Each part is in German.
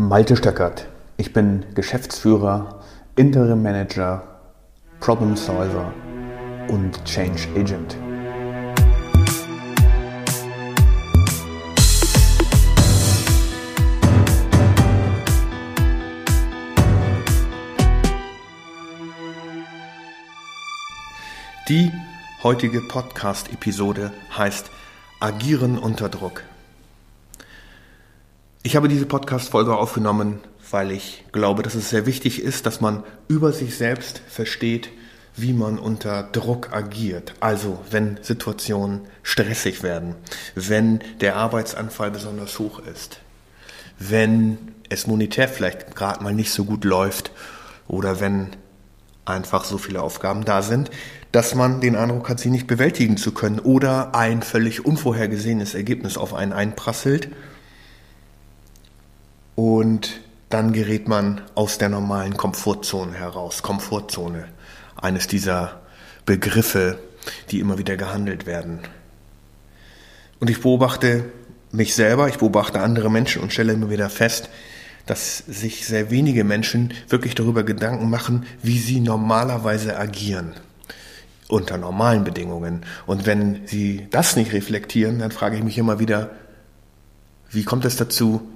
Malte Stöckert. Ich bin Geschäftsführer, Interim Manager, Problem Solver und Change Agent. Die heutige Podcast-Episode heißt Agieren unter Druck. Ich habe diese Podcast-Folge aufgenommen, weil ich glaube, dass es sehr wichtig ist, dass man über sich selbst versteht, wie man unter Druck agiert. Also, wenn Situationen stressig werden, wenn der Arbeitsanfall besonders hoch ist, wenn es monetär vielleicht gerade mal nicht so gut läuft oder wenn einfach so viele Aufgaben da sind, dass man den Eindruck hat, sie nicht bewältigen zu können oder ein völlig unvorhergesehenes Ergebnis auf einen einprasselt und dann gerät man aus der normalen Komfortzone heraus. Komfortzone, eines dieser Begriffe, die immer wieder gehandelt werden. Und ich beobachte mich selber, ich beobachte andere Menschen und stelle immer wieder fest, dass sich sehr wenige Menschen wirklich darüber Gedanken machen, wie sie normalerweise agieren unter normalen Bedingungen. Und wenn sie das nicht reflektieren, dann frage ich mich immer wieder, wie kommt es dazu,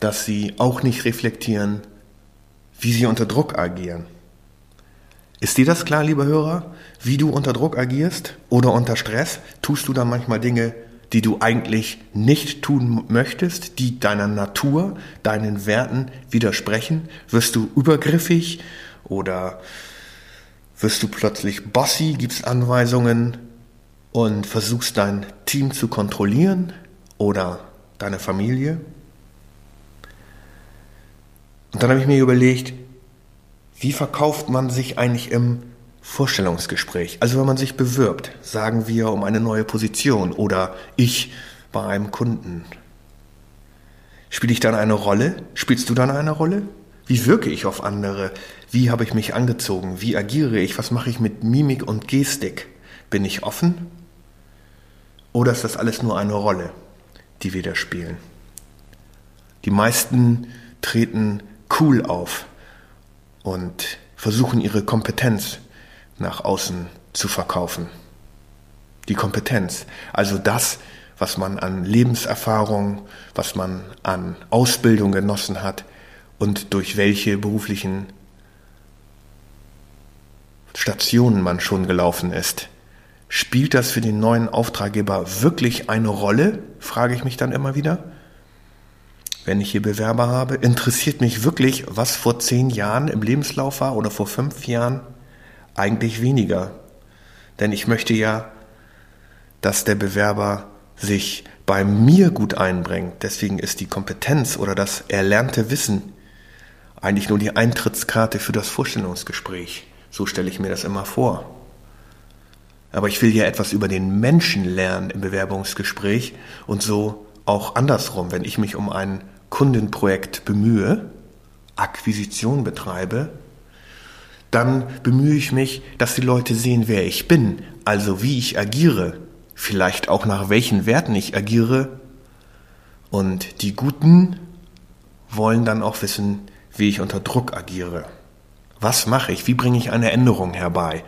dass sie auch nicht reflektieren, wie sie unter Druck agieren? Ist dir das klar, lieber Hörer, wie du unter Druck agierst oder unter Stress? Tust du da manchmal Dinge, die du eigentlich nicht tun möchtest, die deiner Natur, deinen Werten widersprechen? Wirst du übergriffig oder wirst du plötzlich bossy, gibst Anweisungen und versuchst dein Team zu kontrollieren oder deine Familie? Und dann habe ich mir überlegt, wie verkauft man sich eigentlich im Vorstellungsgespräch? Also wenn man sich bewirbt, sagen wir um eine neue Position oder ich bei einem Kunden. Spiele ich dann eine Rolle? Spielst du dann eine Rolle? Wie wirke ich auf andere? Wie habe ich mich angezogen? Wie agiere ich? Was mache ich mit Mimik und Gestik? Bin ich offen? Oder ist das alles nur eine Rolle, die wir da spielen? Die meisten treten cool auf und versuchen ihre Kompetenz nach außen zu verkaufen. Die Kompetenz, also das, was man an Lebenserfahrung, was man an Ausbildung genossen hat, und durch welche beruflichen Stationen man schon gelaufen ist. Spielt das für den neuen Auftraggeber wirklich eine Rolle, frage ich mich dann immer wieder. Wenn ich hier Bewerber habe, interessiert mich wirklich, was vor zehn Jahren im Lebenslauf war oder vor fünf Jahren? Eigentlich weniger. Denn ich möchte ja, dass der Bewerber sich bei mir gut einbringt. Deswegen ist die Kompetenz oder das erlernte Wissen eigentlich nur die Eintrittskarte für das Vorstellungsgespräch. So stelle ich mir das immer vor. Aber ich will ja etwas über den Menschen lernen im Bewerbungsgespräch und so auch andersrum, wenn ich mich um ein Kundenprojekt bemühe, Akquisition betreibe, dann bemühe ich mich, dass die Leute sehen, wer ich bin, also wie ich agiere, vielleicht auch nach welchen Werten ich agiere. Und die Guten wollen dann auch wissen, wie ich unter Druck agiere. Was mache ich? Wie bringe ich eine Änderung herbei?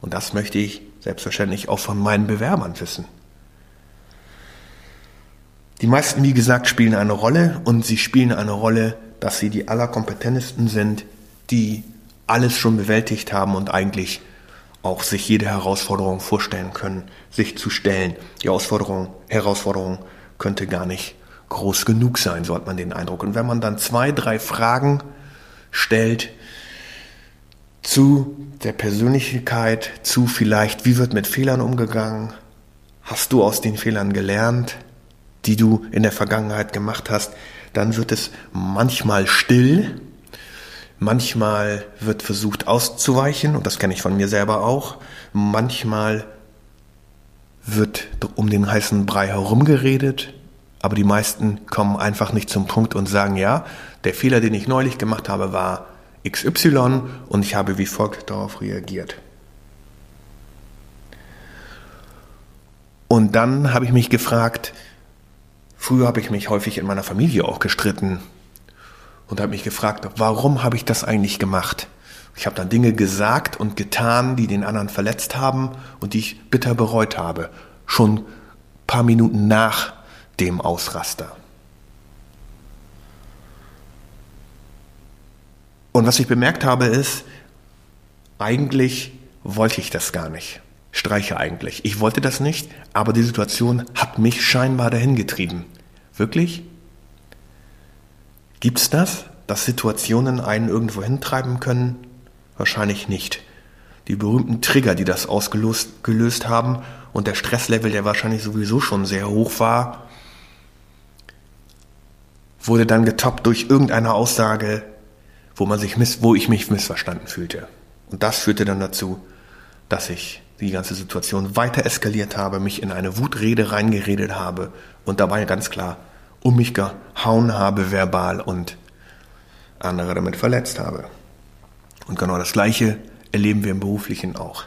Und das möchte ich selbstverständlich auch von meinen Bewerbern wissen. Die meisten, wie gesagt, spielen eine Rolle und sie spielen eine Rolle, dass sie die allerkompetentesten sind, die alles schon bewältigt haben und eigentlich auch sich jede Herausforderung vorstellen können, sich zu stellen. Die Herausforderung, Herausforderung könnte gar nicht groß genug sein, so hat man den Eindruck. Und wenn man dann zwei, drei Fragen stellt zu der Persönlichkeit, zu vielleicht, wie wird mit Fehlern umgegangen, hast du aus den Fehlern gelernt, die du in der Vergangenheit gemacht hast, dann wird es manchmal still, manchmal wird versucht auszuweichen, und das kenne ich von mir selber auch, manchmal wird um den heißen Brei herumgeredet, aber die meisten kommen einfach nicht zum Punkt und sagen, ja, der Fehler, den ich neulich gemacht habe, war XY und ich habe wie folgt darauf reagiert. Und dann habe ich mich gefragt, früher habe ich mich häufig in meiner Familie auch gestritten, und habe mich gefragt, warum habe ich das eigentlich gemacht? Ich habe dann Dinge gesagt und getan, die den anderen verletzt haben und die ich bitter bereut habe. Schon ein paar Minuten nach dem Ausraster. Und was ich bemerkt habe ist, eigentlich wollte ich das gar nicht. Streiche eigentlich. Ich wollte das nicht, aber die Situation hat mich scheinbar dahin getrieben. Wirklich? Gibt's das, dass Situationen einen irgendwo hintreiben können? Wahrscheinlich nicht. Die berühmten Trigger, die das ausgelöst gelöst haben und der Stresslevel, der wahrscheinlich sowieso schon sehr hoch war, wurde dann getoppt durch irgendeine Aussage, wo man sich miss, wo ich mich missverstanden fühlte. Und das führte dann dazu, dass ich die ganze Situation weiter eskaliert habe, mich in eine Wutrede reingeredet habe und dabei ganz klar um mich gehauen habe verbal und andere damit verletzt habe. Und genau das Gleiche erleben wir im Beruflichen auch.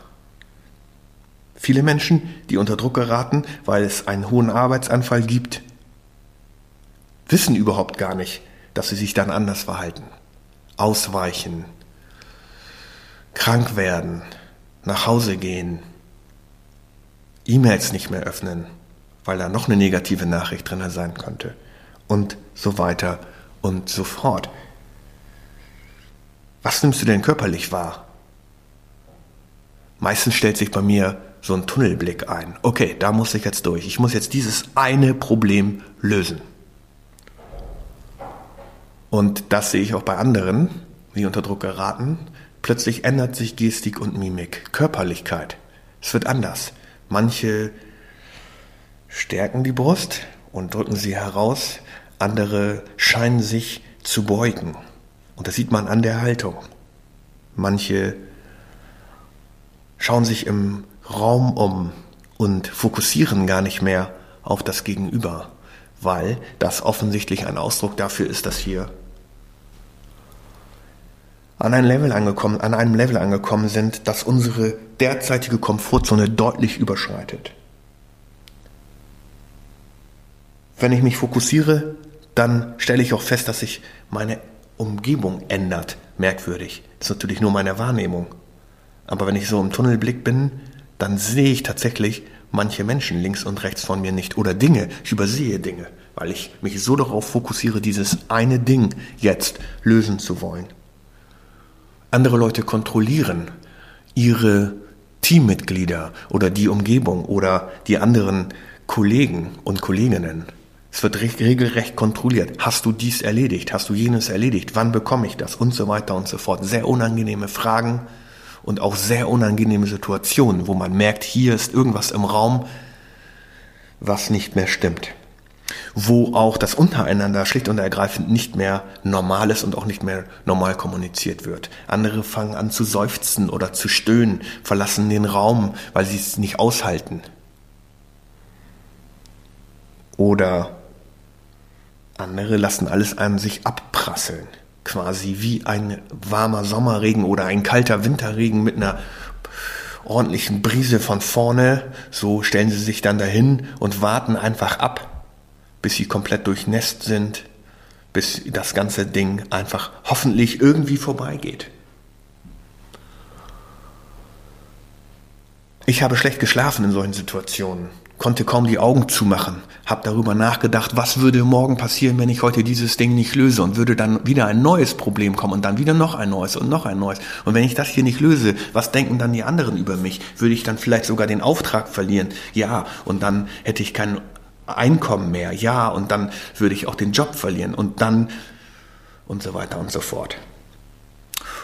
Viele Menschen, die unter Druck geraten, weil es einen hohen Arbeitsanfall gibt, wissen überhaupt gar nicht, dass sie sich dann anders verhalten ausweichen, krank werden, nach Hause gehen, E-Mails nicht mehr öffnen, weil da noch eine negative Nachricht drin sein könnte und so weiter und so fort. Was nimmst du denn körperlich wahr? Meistens stellt sich bei mir so ein Tunnelblick ein. Okay, da muss ich jetzt durch. Ich muss jetzt dieses eine Problem lösen. Und das sehe ich auch bei anderen, die unter Druck geraten. Plötzlich ändert sich Gestik und Mimik, Körperlichkeit. Es wird anders. Manche stärken die Brust und drücken sie heraus, andere scheinen sich zu beugen. Und das sieht man an der Haltung. Manche schauen sich im Raum um und fokussieren gar nicht mehr auf das Gegenüber, weil das offensichtlich ein Ausdruck dafür ist, dass hier an ein Level angekommen, an einem Level angekommen sind, das unsere derzeitige Komfortzone deutlich überschreitet. Wenn ich mich fokussiere, dann stelle ich auch fest, dass sich meine Umgebung ändert, merkwürdig. Das ist natürlich nur meine Wahrnehmung. Aber wenn ich so im Tunnelblick bin, dann sehe ich tatsächlich manche Menschen links und rechts von mir nicht oder Dinge, ich übersehe Dinge, weil ich mich so darauf fokussiere, dieses eine Ding jetzt lösen zu wollen andere Leute kontrollieren ihre Teammitglieder oder die Umgebung oder die anderen Kollegen und Kolleginnen. Es wird regelrecht kontrolliert. Hast du dies erledigt? Hast du jenes erledigt? Wann bekomme ich das? Und so weiter und so fort. Sehr unangenehme Fragen und auch sehr unangenehme Situationen, wo man merkt, hier ist irgendwas im Raum, was nicht mehr stimmt wo auch das untereinander schlicht und ergreifend nicht mehr normal ist und auch nicht mehr normal kommuniziert wird. Andere fangen an zu seufzen oder zu stöhnen, verlassen den Raum, weil sie es nicht aushalten. Oder andere lassen alles an sich abprasseln, quasi wie ein warmer Sommerregen oder ein kalter Winterregen mit einer ordentlichen Brise von vorne. So stellen sie sich dann dahin und warten einfach ab, bis sie komplett durchnässt sind, bis das ganze Ding einfach hoffentlich irgendwie vorbeigeht. Ich habe schlecht geschlafen in solchen Situationen, konnte kaum die Augen zumachen, habe darüber nachgedacht, was würde morgen passieren, wenn ich heute dieses Ding nicht löse und würde dann wieder ein neues Problem kommen und dann wieder noch ein neues und noch ein neues. Und wenn ich das hier nicht löse, was denken dann die anderen über mich? Würde ich dann vielleicht sogar den Auftrag verlieren? Ja, und dann hätte ich keinen Einkommen mehr, ja, und dann würde ich auch den Job verlieren und dann und so weiter und so fort.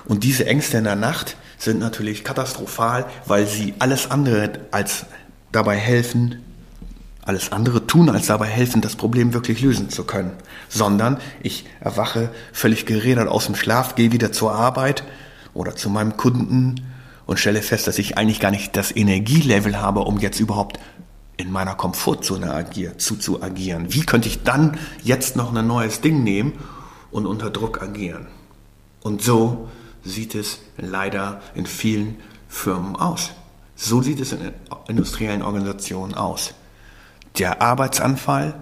Und diese Ängste in der Nacht sind natürlich katastrophal, weil sie alles andere als dabei helfen, alles andere tun, als dabei helfen, das Problem wirklich lösen zu können. Sondern ich erwache völlig gerädert aus dem Schlaf, gehe wieder zur Arbeit oder zu meinem Kunden und stelle fest, dass ich eigentlich gar nicht das Energielevel habe, um jetzt überhaupt in meiner Komfortzone agier, zu, zu agieren? Wie könnte ich dann jetzt noch ein neues Ding nehmen und unter Druck agieren? Und so sieht es leider in vielen Firmen aus. So sieht es in industriellen Organisationen aus. Der Arbeitsanfall,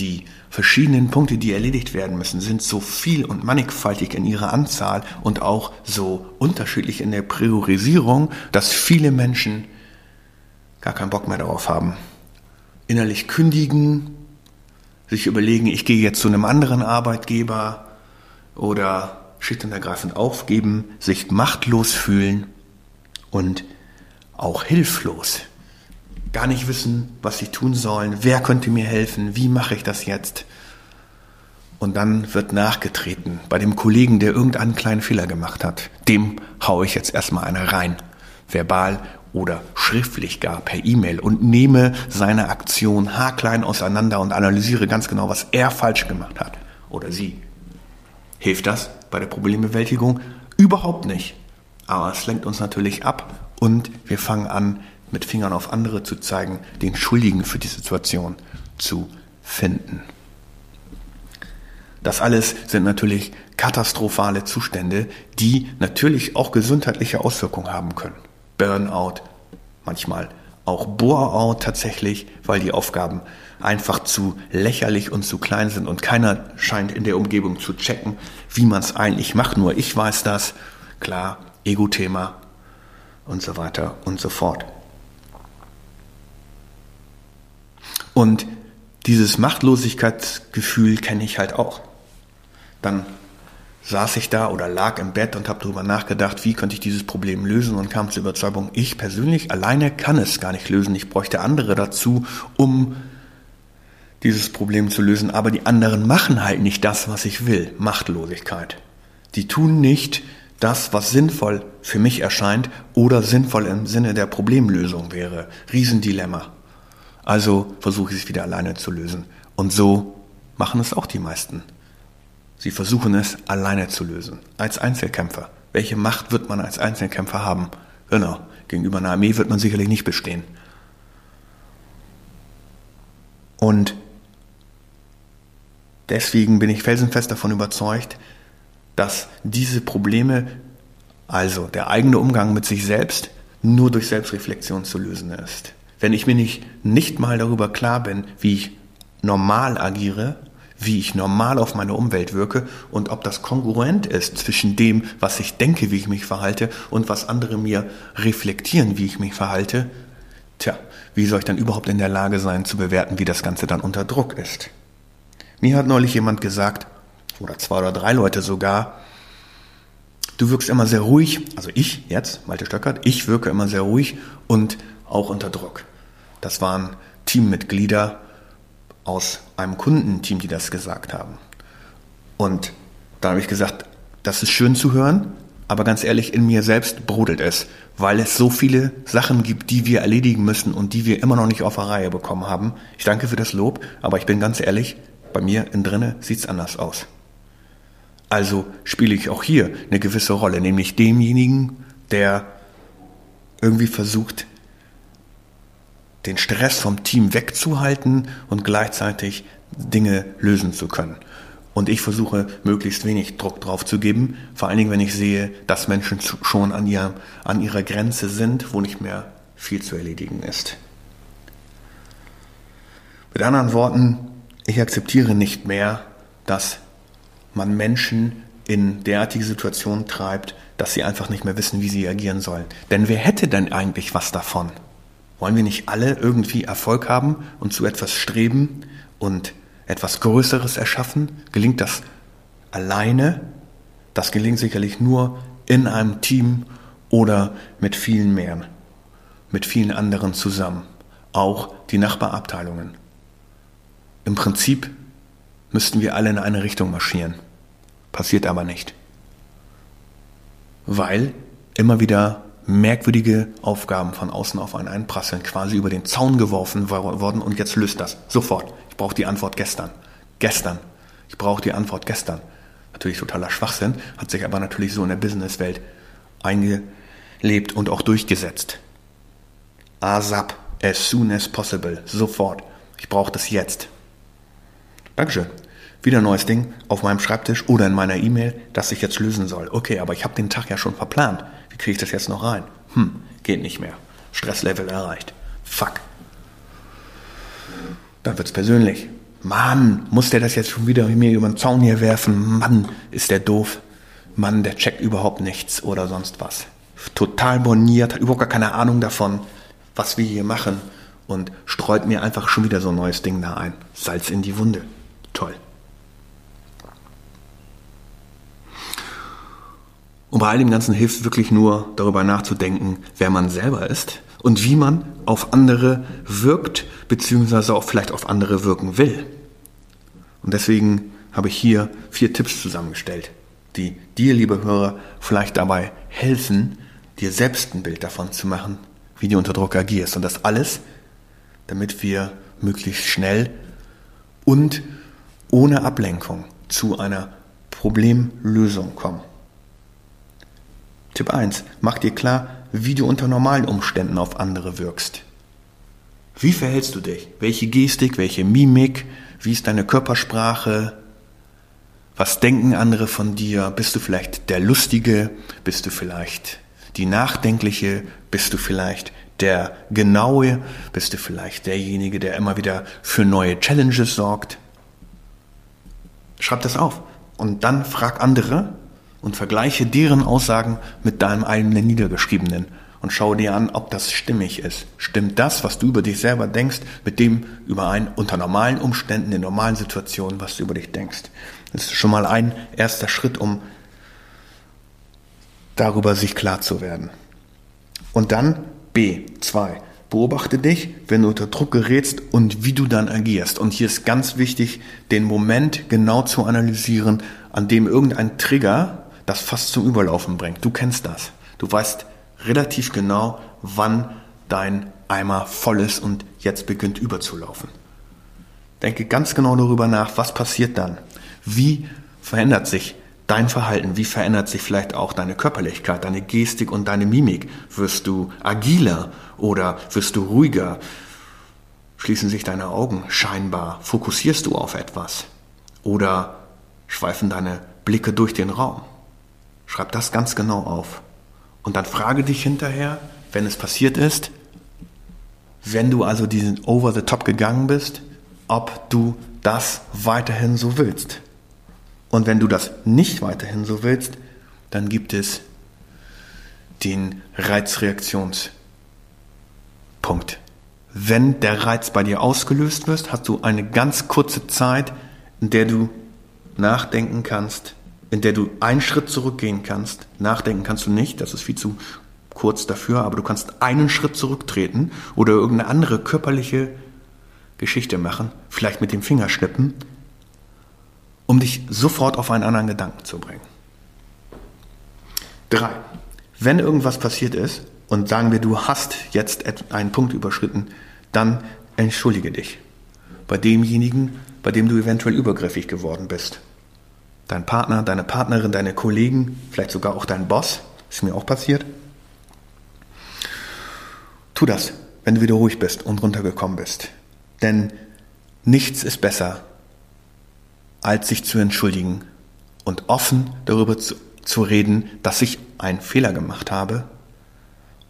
Die verschiedenen Punkte, die erledigt werden müssen, sind so viel und mannigfaltig in ihrer Anzahl und auch so unterschiedlich in der Priorisierung, dass viele Menschen gar keinen Bock mehr darauf haben. Innerlich kündigen, sich überlegen, ich gehe jetzt zu einem anderen Arbeitgeber oder schlicht und ergreifend aufgeben, sich machtlos fühlen und auch hilflos. Gar nicht wissen, was sie tun sollen, wer könnte mir helfen, wie mache ich das jetzt. Und dann wird nachgetreten bei dem Kollegen, der irgendeinen kleinen Fehler gemacht hat. Dem haue ich jetzt erstmal eine rein, verbal oder schriftlich gar per E-Mail und nehme seine Aktion haarklein auseinander und analysiere ganz genau, was er falsch gemacht hat oder sie. Hilft das bei der Problembewältigung? Überhaupt nicht. Aber es lenkt uns natürlich ab und wir fangen an, mit Fingern auf andere zu zeigen, den Schuldigen für die Situation zu finden. Das alles sind natürlich katastrophale Zustände, die natürlich auch gesundheitliche Auswirkungen haben können. Burnout, manchmal auch Bore-out tatsächlich, weil die Aufgaben einfach zu lächerlich und zu klein sind und keiner scheint in der Umgebung zu checken, wie man es eigentlich macht. Nur ich weiß das. Klar, Ego-Thema und so weiter und so fort. Und dieses Machtlosigkeitsgefühl kenne ich halt auch. Dann saß ich da oder lag im Bett und habe darüber nachgedacht, wie könnte ich dieses Problem lösen und kam zur Überzeugung, ich persönlich alleine kann es gar nicht lösen. Ich bräuchte andere dazu, um dieses Problem zu lösen. Aber die anderen machen halt nicht das, was ich will. Machtlosigkeit. Die tun nicht das, was sinnvoll für mich erscheint oder sinnvoll im Sinne der Problemlösung wäre. Riesendilemma. Also versuche ich es wieder alleine zu lösen. Und so machen es auch die meisten. Sie versuchen es alleine zu lösen, als Einzelkämpfer. Welche Macht wird man als Einzelkämpfer haben? Genau, gegenüber einer Armee wird man sicherlich nicht bestehen. Und deswegen bin ich felsenfest davon überzeugt, dass diese Probleme, also der eigene Umgang mit sich selbst, nur durch Selbstreflexion zu lösen ist. Wenn ich mir nicht, nicht mal darüber klar bin, wie ich normal agiere, wie ich normal auf meine Umwelt wirke und ob das kongruent ist zwischen dem, was ich denke, wie ich mich verhalte und was andere mir reflektieren, wie ich mich verhalte, tja, wie soll ich dann überhaupt in der Lage sein zu bewerten, wie das Ganze dann unter Druck ist? Mir hat neulich jemand gesagt, oder zwei oder drei Leute sogar, du wirkst immer sehr ruhig, also ich jetzt, Malte Stöckert, ich wirke immer sehr ruhig und auch unter Druck. Das waren Teammitglieder aus einem Kundenteam, die das gesagt haben. Und da habe ich gesagt, das ist schön zu hören, aber ganz ehrlich, in mir selbst brodelt es, weil es so viele Sachen gibt, die wir erledigen müssen und die wir immer noch nicht auf der Reihe bekommen haben. Ich danke für das Lob, aber ich bin ganz ehrlich, bei mir in drinne sieht es anders aus. Also spiele ich auch hier eine gewisse Rolle, nämlich demjenigen, der irgendwie versucht, den Stress vom Team wegzuhalten und gleichzeitig Dinge lösen zu können. Und ich versuche, möglichst wenig Druck drauf zu geben, vor allen Dingen, wenn ich sehe, dass Menschen schon an, ihr, an ihrer Grenze sind, wo nicht mehr viel zu erledigen ist. Mit anderen Worten, ich akzeptiere nicht mehr, dass man Menschen in derartige Situationen treibt, dass sie einfach nicht mehr wissen, wie sie agieren sollen. Denn wer hätte denn eigentlich was davon? Wollen wir nicht alle irgendwie Erfolg haben und zu etwas streben und etwas Größeres erschaffen? Gelingt das alleine? Das gelingt sicherlich nur in einem Team oder mit vielen mehr, mit vielen anderen zusammen, auch die Nachbarabteilungen. Im Prinzip müssten wir alle in eine Richtung marschieren. Passiert aber nicht. Weil immer wieder merkwürdige Aufgaben von außen auf einen einprasseln, quasi über den Zaun geworfen worden und jetzt löst das. Sofort. Ich brauche die Antwort gestern. Gestern. Ich brauche die Antwort gestern. Natürlich totaler Schwachsinn, hat sich aber natürlich so in der Businesswelt eingelebt und auch durchgesetzt. ASAP, as soon as possible, sofort. Ich brauche das jetzt. Dankeschön wieder ein neues Ding auf meinem Schreibtisch oder in meiner E-Mail, das ich jetzt lösen soll. Okay, aber ich habe den Tag ja schon verplant. Wie kriege ich das jetzt noch rein? Hm, geht nicht mehr. Stresslevel erreicht. Fuck. Dann wird's persönlich. Mann, muss der das jetzt schon wieder mir über den Zaun hier werfen? Mann, ist der doof. Mann, der checkt überhaupt nichts oder sonst was. Total boniert, hat überhaupt gar keine Ahnung davon, was wir hier machen und streut mir einfach schon wieder so ein neues Ding da ein. Salz in die Wunde. Toll. Und bei all dem Ganzen hilft es wirklich nur, darüber nachzudenken, wer man selber ist und wie man auf andere wirkt, beziehungsweise auch vielleicht auf andere wirken will. Und deswegen habe ich hier vier Tipps zusammengestellt, die dir, liebe Hörer, vielleicht dabei helfen, dir selbst ein Bild davon zu machen, wie du unter Druck agierst. Und das alles, damit wir möglichst schnell und ohne Ablenkung zu einer Problemlösung kommen. Tipp 1. Mach dir klar, wie du unter normalen Umständen auf andere wirkst. Wie verhältst du dich? Welche Gestik, welche Mimik, wie ist deine Körpersprache? Was denken andere von dir? Bist du vielleicht der Lustige? Bist du vielleicht die Nachdenkliche? Bist du vielleicht der Genaue? Bist du vielleicht derjenige, der immer wieder für neue Challenges sorgt? Schreib das auf und dann frag andere und vergleiche deren Aussagen mit deinem eigenen Niedergeschriebenen und schau dir an, ob das stimmig ist. Stimmt das, was du über dich selber denkst, mit dem überein unter normalen Umständen, in normalen Situationen, was du über dich denkst? Das ist schon mal ein erster Schritt, um darüber sich klar zu werden. Und dann B2. Beobachte dich, wenn du unter Druck gerätst und wie du dann agierst. Und hier ist ganz wichtig, den Moment genau zu analysieren, an dem irgendein Trigger das fast zum Überlaufen bringt. Du kennst das. Du weißt relativ genau, wann dein Eimer voll ist und jetzt beginnt überzulaufen. Denke ganz genau darüber nach, was passiert dann? Wie verändert sich dein Verhalten? Wie verändert sich vielleicht auch deine Körperlichkeit, deine Gestik und deine Mimik? Wirst du agiler oder wirst du ruhiger? Schließen sich deine Augen scheinbar? Fokussierst du auf etwas? Oder schweifen deine Blicke durch den Raum? Schreib das ganz genau auf. Und dann frage dich hinterher, wenn es passiert ist, wenn du also diesen Over the Top gegangen bist, ob du das weiterhin so willst. Und wenn du das nicht weiterhin so willst, dann gibt es den Reizreaktionspunkt. Wenn der Reiz bei dir ausgelöst wird, hast du eine ganz kurze Zeit, in der du nachdenken kannst, in der du einen Schritt zurückgehen kannst. Nachdenken kannst du nicht, das ist viel zu kurz dafür, aber du kannst einen Schritt zurücktreten oder irgendeine andere körperliche Geschichte machen, vielleicht mit dem Finger schnippen, um dich sofort auf einen anderen Gedanken zu bringen. Drei. Wenn irgendwas passiert ist und sagen wir, du hast jetzt einen Punkt überschritten, dann entschuldige dich bei demjenigen, bei dem du eventuell übergriffig geworden bist dein Partner, deine Partnerin, deine Kollegen, vielleicht sogar auch dein Boss, ist mir auch passiert. Tu das, wenn du wieder ruhig bist und runtergekommen bist. Denn nichts ist besser, als sich zu entschuldigen und offen darüber zu, zu reden, dass ich einen Fehler gemacht habe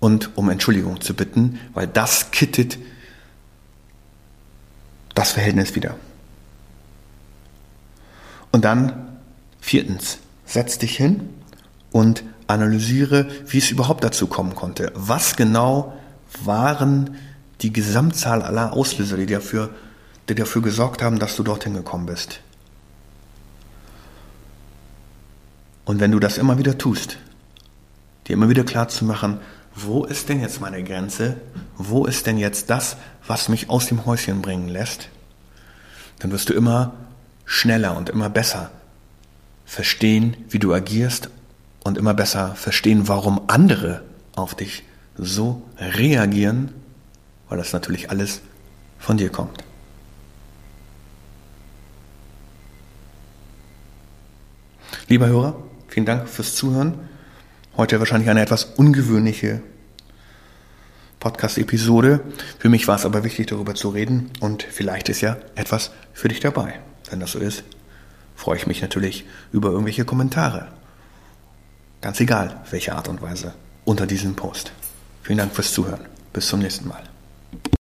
und um Entschuldigung zu bitten, weil das kittet das Verhältnis wieder. Und dann Viertens, setz dich hin und analysiere, wie es überhaupt dazu kommen konnte. Was genau waren die Gesamtzahl aller Auslöser, die dafür, die dafür gesorgt haben, dass du dorthin gekommen bist? Und wenn du das immer wieder tust, dir immer wieder klar zu machen, wo ist denn jetzt meine Grenze? Wo ist denn jetzt das, was mich aus dem Häuschen bringen lässt? Dann wirst du immer schneller und immer besser verstehen, wie du agierst und immer besser verstehen, warum andere auf dich so reagieren, weil das natürlich alles von dir kommt. Lieber Hörer, vielen Dank fürs Zuhören. Heute wahrscheinlich eine etwas ungewöhnliche Podcast-Episode. Für mich war es aber wichtig, darüber zu reden und vielleicht ist ja etwas für dich dabei. Wenn das so ist, freue ich mich natürlich über irgendwelche Kommentare. Ganz egal, welche Art und Weise unter diesem Post. Vielen Dank fürs Zuhören. Bis zum nächsten Mal.